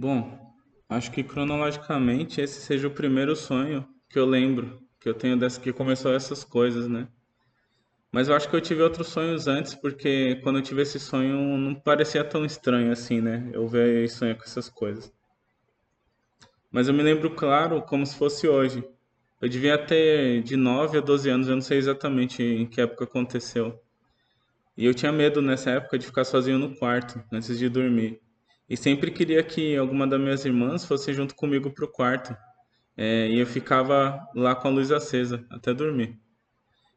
Bom, acho que cronologicamente esse seja o primeiro sonho que eu lembro, que eu tenho dessa que começou essas coisas, né? Mas eu acho que eu tive outros sonhos antes, porque quando eu tive esse sonho não parecia tão estranho assim, né? Eu ver e sonhar com essas coisas. Mas eu me lembro claro como se fosse hoje. Eu devia ter de 9 a 12 anos, eu não sei exatamente em que época aconteceu. E eu tinha medo nessa época de ficar sozinho no quarto, antes de dormir. E sempre queria que alguma das minhas irmãs fosse junto comigo pro quarto. É, e eu ficava lá com a luz acesa até dormir.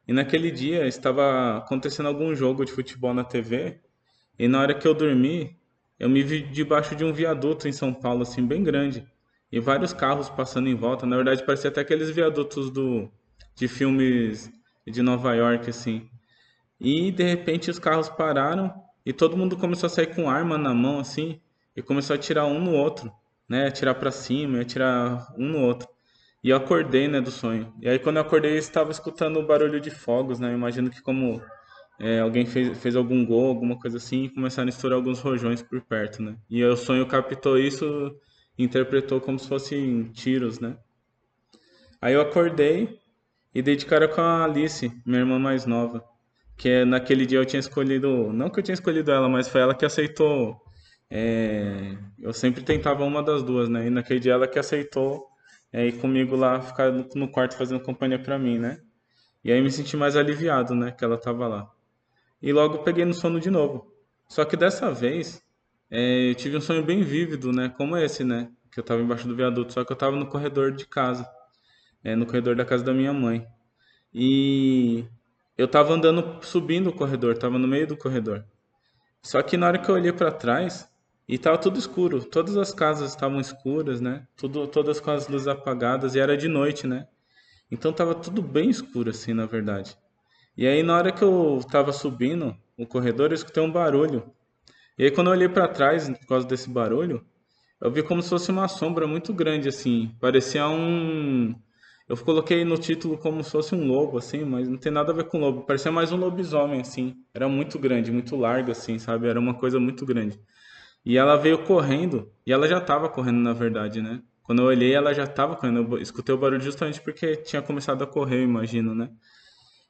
E naquele dia estava acontecendo algum jogo de futebol na TV, e na hora que eu dormi, eu me vi debaixo de um viaduto em São Paulo, assim, bem grande, e vários carros passando em volta. Na verdade, parecia até aqueles viadutos do, de filmes de Nova York, assim. E de repente os carros pararam e todo mundo começou a sair com arma na mão, assim, e começou a atirar um no outro, né? Atirar para cima, atirar um no outro. E eu acordei, né, do sonho. E aí quando eu acordei, eu estava escutando o barulho de fogos, né? Eu imagino que como é, alguém fez, fez algum gol, alguma coisa assim, e começaram a estourar alguns rojões por perto, né? E o sonho captou isso interpretou como se fossem tiros, né? Aí eu acordei e dei de cara com a Alice, minha irmã mais nova. Que é, naquele dia eu tinha escolhido, não que eu tinha escolhido ela, mas foi ela que aceitou. É, eu sempre tentava uma das duas, né? E naquele dia ela que aceitou é, e comigo lá, ficar no quarto fazendo companhia para mim, né? E aí me senti mais aliviado, né, que ela tava lá. E logo peguei no sono de novo. Só que dessa vez, é, eu tive um sonho bem vívido, né, como esse, né, que eu tava embaixo do viaduto, só que eu tava no corredor de casa, é, no corredor da casa da minha mãe. E eu tava andando, subindo o corredor, tava no meio do corredor. Só que na hora que eu olhei para trás, e tava tudo escuro, todas as casas estavam escuras, né? Tudo, todas com as luzes apagadas e era de noite, né? Então tava tudo bem escuro assim, na verdade. E aí na hora que eu tava subindo o corredor, eu escutei um barulho. E aí quando eu olhei para trás, por causa desse barulho, eu vi como se fosse uma sombra muito grande assim, parecia um eu coloquei no título como se fosse um lobo assim, mas não tem nada a ver com lobo, parecia mais um lobisomem assim. Era muito grande, muito largo assim, sabe? Era uma coisa muito grande. E ela veio correndo, e ela já estava correndo, na verdade, né? Quando eu olhei, ela já estava correndo. Eu escutei o barulho justamente porque tinha começado a correr, eu imagino, né?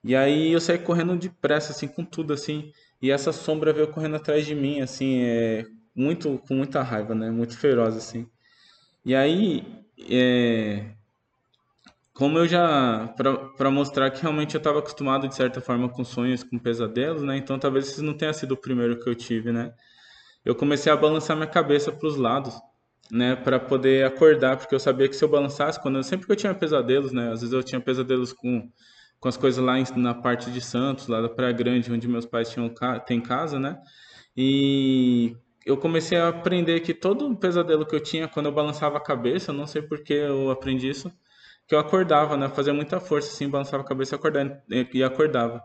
E aí eu saí correndo depressa, assim, com tudo, assim. E essa sombra veio correndo atrás de mim, assim, é, muito, com muita raiva, né? Muito feroz, assim. E aí, é, como eu já. para mostrar que realmente eu estava acostumado, de certa forma, com sonhos, com pesadelos, né? Então talvez esse não tenha sido o primeiro que eu tive, né? Eu comecei a balançar minha cabeça para os lados, né, para poder acordar, porque eu sabia que se eu balançasse, quando eu, sempre que eu tinha pesadelos, né, às vezes eu tinha pesadelos com, com as coisas lá em, na parte de Santos, lá da Praia Grande, onde meus pais tinham tem casa, né, e eu comecei a aprender que todo pesadelo que eu tinha, quando eu balançava a cabeça, não sei por que eu aprendi isso, que eu acordava, né, fazia muita força assim, balançava a cabeça acordava, e acordava.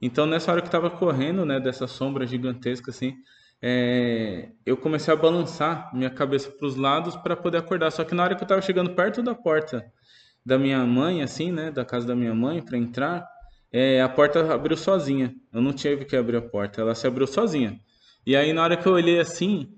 Então nessa hora que eu estava correndo, né, dessa sombra gigantesca assim, é, eu comecei a balançar minha cabeça para os lados para poder acordar. Só que na hora que eu estava chegando perto da porta da minha mãe, assim, né, da casa da minha mãe, para entrar, é, a porta abriu sozinha. Eu não tive que abrir a porta, ela se abriu sozinha. E aí na hora que eu olhei assim,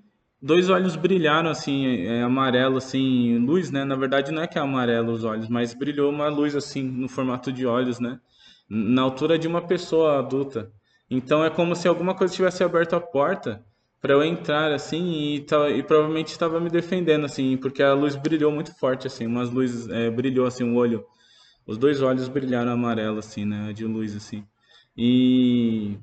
dois olhos brilharam assim, é, amarelo assim, luz, né? Na verdade não é que é amarelo os olhos, mas brilhou uma luz assim no formato de olhos, né? Na altura de uma pessoa adulta. Então é como se alguma coisa tivesse aberto a porta para eu entrar assim e, e provavelmente estava me defendendo assim, porque a luz brilhou muito forte assim, umas luzes é, brilhou assim o olho, os dois olhos brilharam amarelo assim, né, de luz assim. E,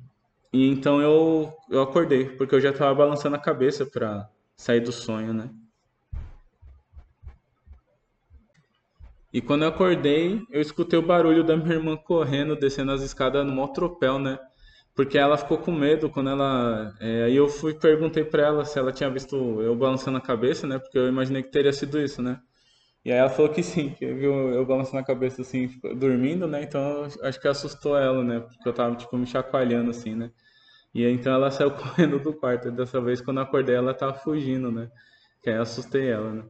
e então eu eu acordei, porque eu já estava balançando a cabeça para sair do sonho, né? E quando eu acordei, eu escutei o barulho da minha irmã correndo, descendo as escadas no maior tropel, né? Porque ela ficou com medo quando ela. É, aí eu fui perguntei para ela se ela tinha visto eu balançando a cabeça, né? Porque eu imaginei que teria sido isso, né? E aí ela falou que sim, que viu eu balançando a cabeça assim, dormindo, né? Então acho que assustou ela, né? Porque eu tava tipo me chacoalhando assim, né? E aí, então ela saiu correndo do quarto. E dessa vez quando eu acordei ela tava fugindo, né? Que aí eu assustei ela, né?